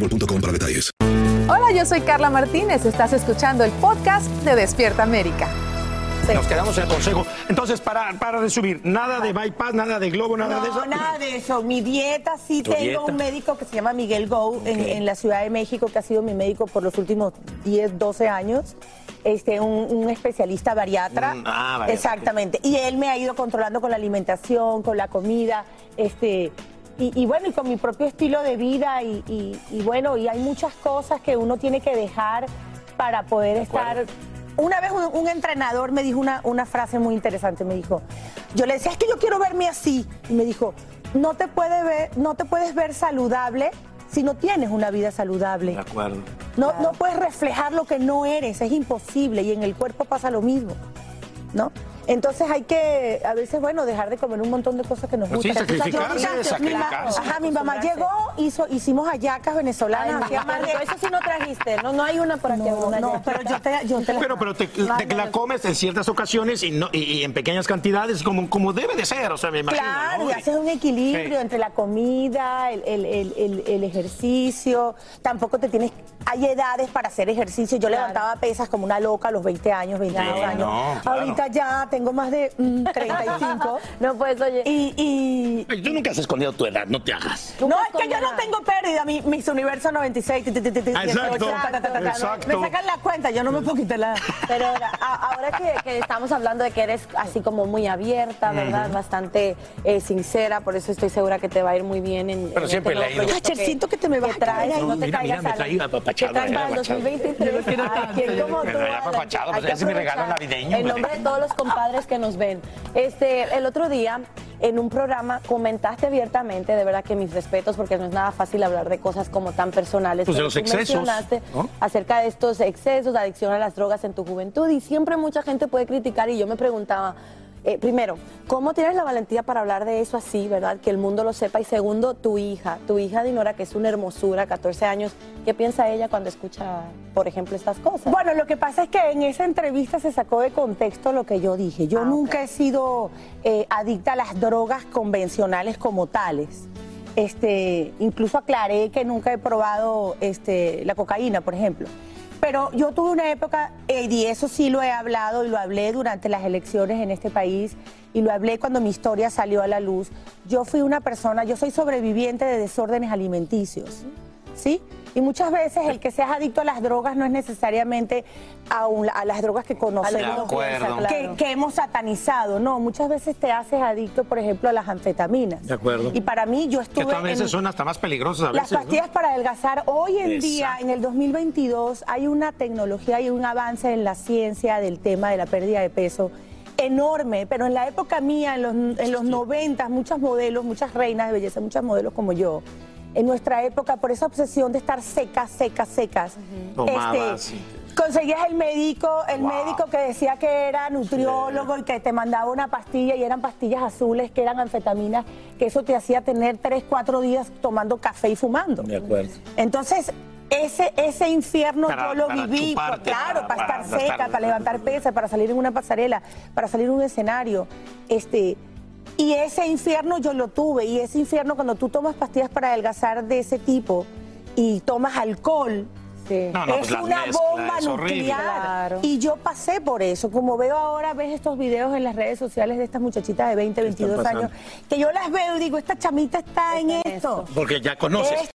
boostmobile.com para detalles. Hola, yo soy Carla Martínez. Estás escuchando el podcast de Despierta América. Nos quedamos en el consejo. Entonces, para, para resumir, nada de bypass, nada de globo, nada de No, eso. nada de eso. Mi dieta, sí ¿Tu tengo dieta? un médico que se llama Miguel Go en, en la Ciudad de México, que ha sido mi médico por los últimos 10, 12 años. Este, un, un especialista bariatra. Mm, ah, bariatra, Exactamente. Y él me ha ido controlando con la alimentación, con la comida, este. Y, y bueno, y con mi propio estilo de vida, y, y- y bueno, y hay muchas cosas que uno tiene que dejar para poder estar una vez un, un entrenador me dijo una, una frase muy interesante, me dijo, yo le decía, es que yo quiero verme así, y me dijo, no te, puede ver, no te puedes ver saludable si no tienes una vida saludable. De acuerdo. No, no puedes reflejar lo que no eres, es imposible, y en el cuerpo pasa lo mismo, ¿no? Entonces hay que, a veces, bueno, dejar de comer un montón de cosas que nos Pues sí, gustan. Sacrificarse, mi. Ajá, mi mamá llegó hizo, hicimos hallacas venezolanas. Ay, Marco, eso sí no trajiste, no, no hay una por aquí. No, una no, pero yo te, yo te la- Pero, pero te, te la comes en ciertas ocasiones y, no, y, y en pequeñas cantidades, como, como debe de ser, o sea, me imagino. Claro, ¿no? y haces un equilibrio Sí. entre la comida, el, el- el- el- el ejercicio. Tampoco te tienes. Hay edades para hacer ejercicio. Yo levantaba pesas como una loca a los 20 años, 22 Sí, años. no, claro. Ahorita ya tengo más de mm, *laughs* 35. no, pues, oye. Y. y Ay, Tú nunca has escondido tu edad, no te hagas. no, es que yo no tengo pérdida. Mi, mis universo 96. ti, ti, ti, ti, ti, Ah, 18, exacto. Me sacan la cuenta, yo no me puedo quitar la. Pero ahora, a- ahora que, que estamos hablando de que eres así como muy abierta, ¿verdad? Bastante eh, sincera, por eso estoy segura que te va a ir muy bien en, Pero en siempre este le ha nuevo ido. proyecto Cacher, siento que te me vas a traes, caer. no te mira, mira, caigas me traigo apapachado, que traes para el apapachado. 2023. Quiero Ay, tanto, ¿quién como tú, Pero ya Alan? apapachado, pues ese es mi regalo navideño, En nombre de todos los compadres que nos ven. Este, el otro día, en un programa, comentaste abiertamente, de verdad que mis respetos, porque no es nada fácil hablar de cosas como tan personales. Pues de los tú excesos, mencionaste ¿no? acerca de estos excesos, de adicción a las drogas en tu juventud y siempre mucha gente puede criticar y yo me preguntaba, eh, primero, ¿cómo tienes la valentía para hablar de eso así, verdad? Que el mundo lo sepa y segundo, tu hija, tu hija Dinora, que es una hermosura, 14 años, ¿qué piensa ella cuando escucha, por ejemplo, estas cosas? Bueno, lo que pasa es que en esa entrevista se sacó de contexto lo que yo dije. Ah, Yo nunca he sido eh, adicta a las drogas convencionales como tales. Este, incluso aclaré que nunca he probado este, la cocaína, por ejemplo. Pero yo tuve una época, eh, y eso sí lo he hablado y lo hablé durante las elecciones en este país, y lo hablé cuando mi historia salió a la luz. Yo fui una persona, yo soy sobreviviente de desórdenes alimenticios. ¿sí? Y muchas veces el que seas adicto a las drogas no es necesariamente a, un- a las drogas que conocemos, De acuerdo. que, que hemos satanizado. No, muchas veces te haces adicto, por ejemplo, a las anfetaminas. De acuerdo. Y para mí, yo Que estuve a veces en son hasta más peligrosas a las veces. ¿no? pastillas para adelgazar. Hoy en día, en el 2022, hay una tecnología y un avance en la ciencia del tema de la pérdida de peso enorme, pero en la época mía, en los, en los 90, muchas modelos, muchas reinas de belleza, muchas modelos como yo, en nuestra época, por esa obsesión de estar secas, secas, secas, Tomabas este, conseguías el médico, el médico que decía que era nutriólogo y que te mandaba una pastilla y eran pastillas azules que eran anfetaminas, que eso te hacía tener tres, cuatro días tomando café y fumando. De acuerdo. Entonces, ese, ese infierno Para- yo lo viví, chuparte, claro, para- para, para estar seca, para levantar *laughs* pesas, para salir en una pasarela, para salir en un escenario. Este, y ese infierno yo lo tuve, y ese infierno cuando tú tomas pastillas para adelgazar de ese tipo y tomas alcohol, No, no, es pues una bomba es nuclear. Claro. Y yo pasé por eso. Como veo ahora, ves estos videos en las redes sociales de estas muchachitas de 20, 22 pasando? años, que yo las veo y digo, esta chamita está, en esto. Porque ya conoces. Es-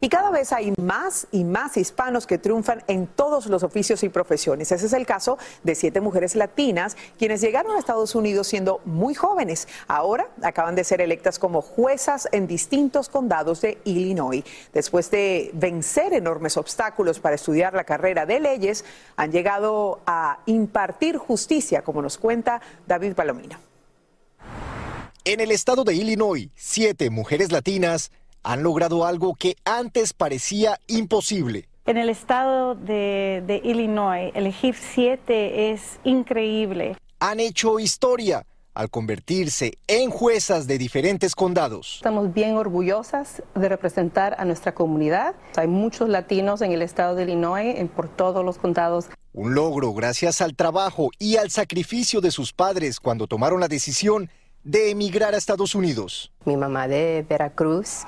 Y cada vez hay más y más hispanos que triunfan en todos los oficios y profesiones. Ese es el caso de siete mujeres latinas quienes llegaron a Estados Unidos siendo muy jóvenes. Ahora acaban de ser electas como juezas en distintos condados de Illinois. Después de vencer enormes obstáculos para estudiar la carrera de leyes, han llegado a impartir justicia, como nos cuenta David Palomino. En el estado de Illinois, siete mujeres latinas han logrado algo que antes parecía imposible. En el estado de, de Illinois, elegir siete es increíble. Han hecho historia al convertirse en juezas de diferentes condados. Estamos bien orgullosas de representar a nuestra comunidad. Hay muchos latinos en el estado de Illinois, en- por todos los condados. Un logro gracias al trabajo y al sacrificio de sus padres cuando tomaron la decisión de emigrar a Estados Unidos. Mi mamá de Veracruz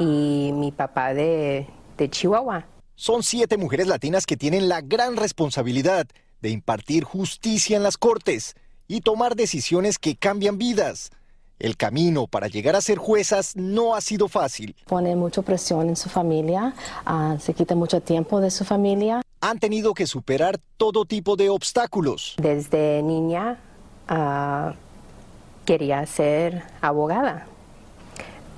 y mi papá de, de Chihuahua. Son siete mujeres latinas que tienen la gran responsabilidad de impartir justicia en las cortes y tomar decisiones que cambian vidas. El camino para llegar a ser juezas no ha sido fácil. Pone mucha presión en su familia, ah, se quita mucho tiempo de su familia. Han tenido que superar todo tipo de obstáculos. Desde niña ah, quería ser abogada,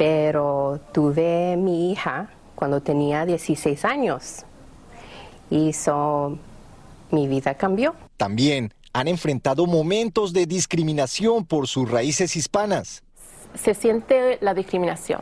pero tuve mi hija cuando tenía 16 años y so, mi vida cambió. También han enfrentado momentos de discriminación por sus raíces hispanas. se siente la discriminación,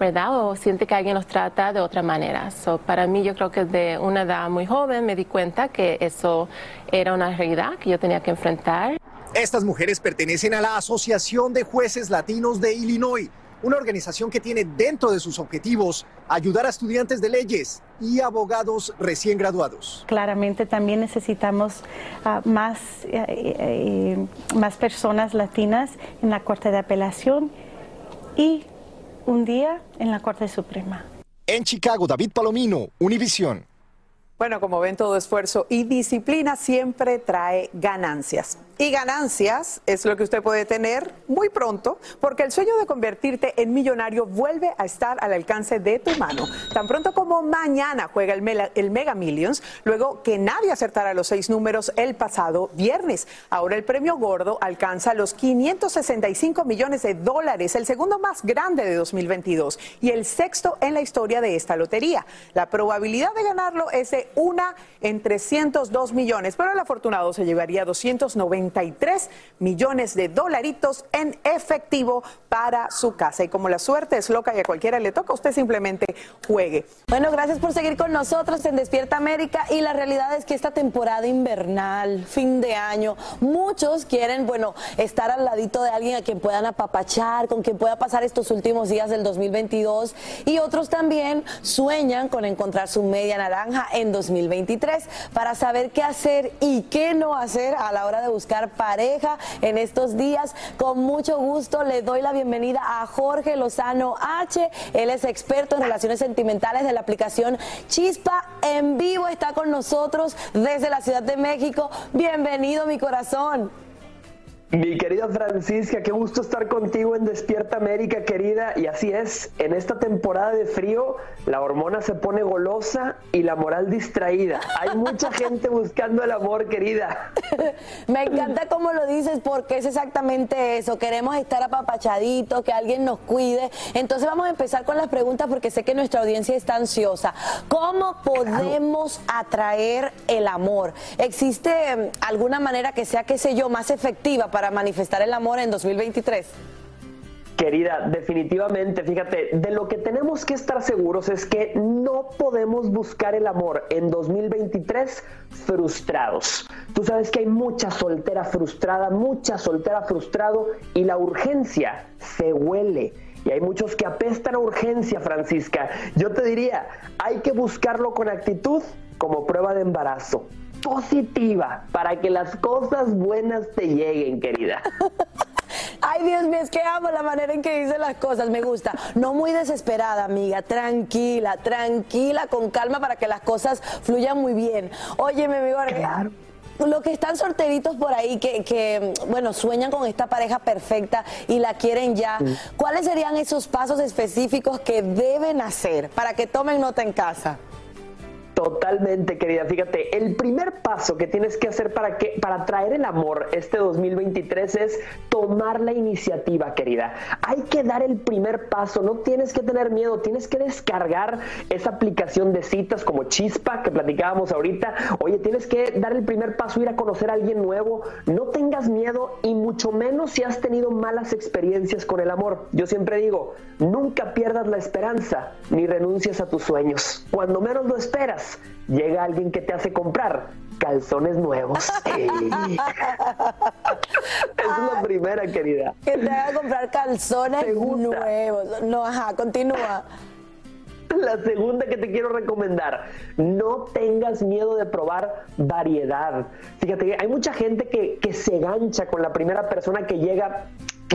¿verdad? O siente que alguien los trata de otra manera. So, para mí, yo creo que de una edad muy joven me di cuenta que eso era una realidad que yo tenía que enfrentar. Estas mujeres pertenecen a la Asociación de Jueces Latinos de Illinois, una organización que tiene dentro de sus objetivos ayudar a estudiantes de leyes y abogados recién graduados. Claramente también necesitamos ah, más, eh, eh, más personas latinas en la Corte de Apelación y un día en la Corte Suprema. En Chicago, David Palomino, Univisión. Bueno, como ven, todo esfuerzo y disciplina siempre trae ganancias. Y ganancias es lo que usted puede tener muy pronto, porque el sueño de convertirte en millonario vuelve a estar al alcance de tu mano. Tan pronto como mañana juega el, Mega Millions, luego que nadie acertara los seis números el pasado viernes. Ahora el premio gordo alcanza los 565 millones de dólares, el segundo más grande de 2022 y el sexto en la historia de esta lotería. La probabilidad de ganarlo es de una en 302 millones, pero el afortunado se llevaría 293 millones de dolaritos en efectivo para su casa. Y como la suerte es loca y a cualquiera le toca, usted simplemente juegue. Bueno, gracias por seguir con nosotros en Despierta América. Y la realidad es que esta temporada invernal, fin de año, muchos quieren, bueno, estar al ladito de alguien a quien puedan apapachar, con quien pueda pasar estos últimos días del 2022. Y otros también sueñan con encontrar su media naranja en 2023 para saber qué hacer y qué no hacer a la hora de buscar pareja en estos días. Con mucho gusto le doy la bienvenida a Jorge Lozano H. Él es experto en relaciones sentimentales de la aplicación Chispa. En vivo está con nosotros desde la Ciudad de México. Bienvenido, mi corazón. Mi querida Francisca, qué gusto estar contigo en Despierta América, querida. Y así es, en esta temporada de frío, la hormona se pone golosa y la moral distraída. Hay mucha *laughs* gente buscando el amor, querida. Me encanta cómo lo dices, porque es exactamente eso. Queremos estar apapachaditos, que alguien nos cuide. Entonces vamos a empezar con las preguntas, porque sé que nuestra audiencia está ansiosa. ¿Cómo podemos atraer el amor? ¿Existe alguna manera que sea, qué sé yo, más efectiva para para manifestar el amor en 2023? Querida, definitivamente, fíjate, de lo que tenemos que estar seguros es que no podemos buscar el amor en 2023 frustrados. Tú sabes que hay mucha soltera frustrada, mucha soltera frustrado y la urgencia se huele. Y hay muchos que apestan a urgencia, Francisca. Yo te diría, hay que buscarlo con actitud como prueba de embarazo positiva para que las cosas buenas te lleguen, querida. *laughs* Ay, Dios mío, es que amo la manera en que dice las cosas, me gusta. No muy desesperada, amiga, tranquila, tranquila, con calma para que las cosas fluyan muy bien. Oye, mi amigo, claro. lo que están solteritos por ahí, que, que, bueno, sueñan con esta pareja perfecta y la quieren ya, ¿cuáles serían esos pasos específicos que deben hacer para que tomen nota en casa? Totalmente, querida. Fíjate, el primer paso que tienes que hacer para que para traer el amor este 2023 es tomar la iniciativa, querida. Hay que dar el primer paso, no tienes que tener miedo, tienes que descargar esa aplicación de citas como Chispa que platicábamos ahorita. Oye, tienes que dar el primer paso, ir a conocer a alguien nuevo. No tengas miedo y mucho menos si has tenido malas experiencias con el amor. Yo siempre digo, nunca pierdas la esperanza ni renuncies a tus sueños. Cuando menos lo esperas, llega alguien que te hace comprar calzones nuevos. *laughs* es la primera, querida. Que te haga comprar calzones nuevos. No, ajá, continúa. La segunda que te quiero recomendar, no tengas miedo de probar variedad. Fíjate, hay mucha gente que, que se gancha con la primera persona que llega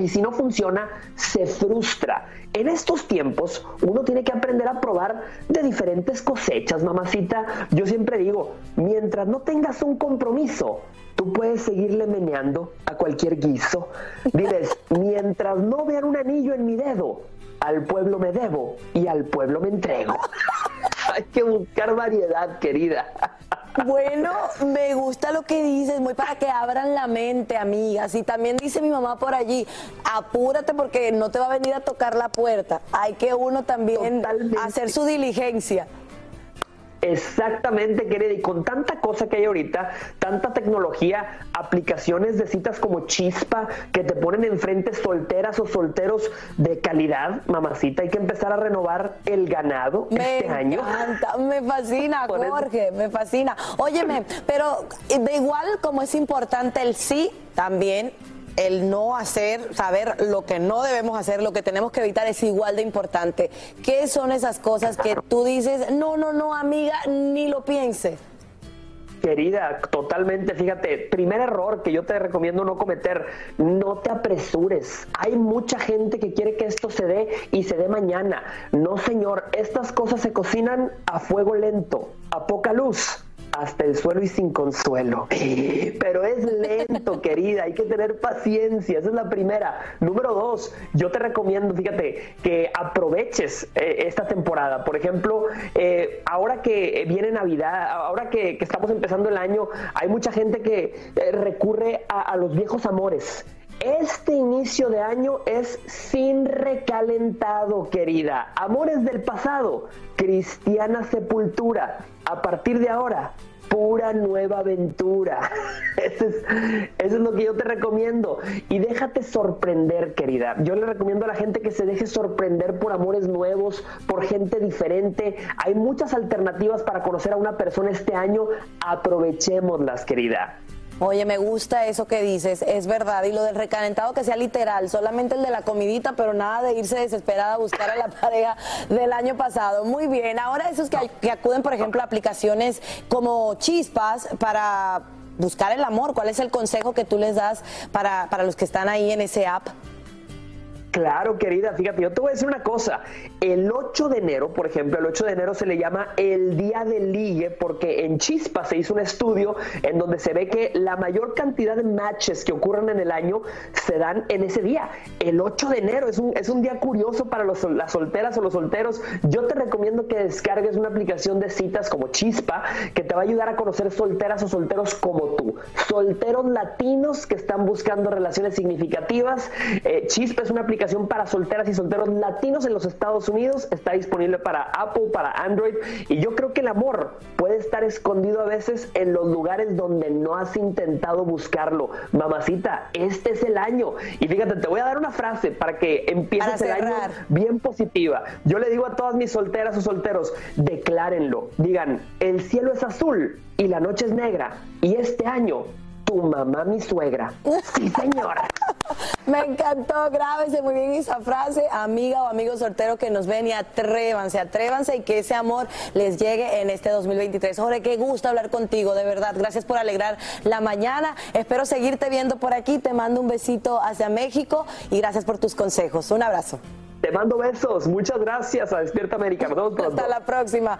y si no funciona, se frustra. En estos tiempos, uno tiene que aprender a probar de diferentes cosechas, mamacita. Yo siempre digo, mientras no tengas un compromiso, tú puedes seguirle meneando a cualquier guiso. Diles, *laughs* mientras no vean un anillo en mi dedo, al pueblo me debo y al pueblo me entrego. *laughs* Hay que buscar variedad, querida. Bueno, me gusta lo que dices, muy para que abran la mente, amigas. Y también dice mi mamá por allí, apúrate porque no te va a venir a tocar la puerta. Hay que uno también hacer su diligencia. Exactamente, querida. Y con tanta cosa que hay ahorita, tanta tecnología, aplicaciones de citas como Chispa que te ponen enfrente solteras o solteros de calidad, mamacita. Hay que empezar a renovar el ganado este año. Me fascina, Jorge, me fascina. Óyeme, pero de igual como es importante el sí, también el no hacer, saber lo que no debemos hacer, lo que tenemos que evitar es igual de importante. ¿Qué son esas cosas que tú dices, no, no, no, amiga, ni lo piense? Querida, totalmente, fíjate, primer error que yo te recomiendo no cometer, no te apresures. Hay mucha gente que quiere que esto se dé y se dé mañana. No, señor, estas cosas se cocinan a fuego lento, a poca luz hasta el suelo y sin consuelo. *gasps* Pero es lento, *laughs* querida, hay que tener paciencia, esa es la primera. Número dos, yo te recomiendo, fíjate, que aproveches eh, esta temporada. Por ejemplo, eh, ahora que viene Navidad, ahora que, estamos empezando el año, hay mucha gente que eh, recurre a los viejos amores. Este inicio de año es sin recalentado, querida. Amores del pasado, cristiana sepultura. A partir de ahora, pura nueva aventura. *laughs* Eso es, lo que yo te recomiendo. Y déjate sorprender, querida. Yo le recomiendo a la gente que se deje sorprender por amores nuevos, por gente diferente. Hay muchas alternativas para conocer a una persona este año. Aprovechémoslas, querida. Oye, me gusta eso que dices, es verdad. Y lo del recalentado que sea literal, solamente el de la comidita, pero nada de irse desesperada a buscar a la *laughs* pareja del año pasado. Muy bien, ahora esos que, acuden, por ejemplo, a aplicaciones como chispas para buscar el amor, ¿cuál es el consejo que tú les das para, para los que están ahí en ese app? Claro, querida, fíjate, yo te voy a decir una cosa. El 8 de enero, por ejemplo, el 8 de enero se le llama el Día del Ligue porque en Chispa se hizo un estudio en donde se ve que la mayor cantidad de matches que ocurren en el año se dan en ese día. El 8 de enero es un, es un día curioso para los, las solteras o los solteros. Yo te recomiendo que descargues una aplicación de citas como Chispa que te va a ayudar a conocer solteras o solteros como tú. Solteros latinos que están buscando relaciones significativas. Eh, Chispa es una aplicación para solteras y solteros latinos en los Estados Unidos. Está disponible para Apple, para Android. Y yo creo que el amor puede estar escondido a veces en los lugares donde no has intentado buscarlo. Mamacita, este es el año. Y fíjate, te voy a dar una frase para que empieces el año bien positiva. Yo le digo a todas mis solteras o solteros, declárenlo. Digan, el cielo es azul y la noche es negra. Y este año tu mamá, mi suegra. Sí, señora. *laughs* Me encantó, grábese muy bien esa frase, amiga o amigo soltero que nos ven y atrévanse, atrévanse y que ese amor les llegue en este 2023. Jorge, qué gusto hablar contigo, de verdad. Gracias por alegrar la mañana. Espero seguirte viendo por aquí. Te mando un besito hacia México y gracias por tus consejos. Un abrazo. Te mando besos. Muchas gracias a Despierta América. Hasta la próxima.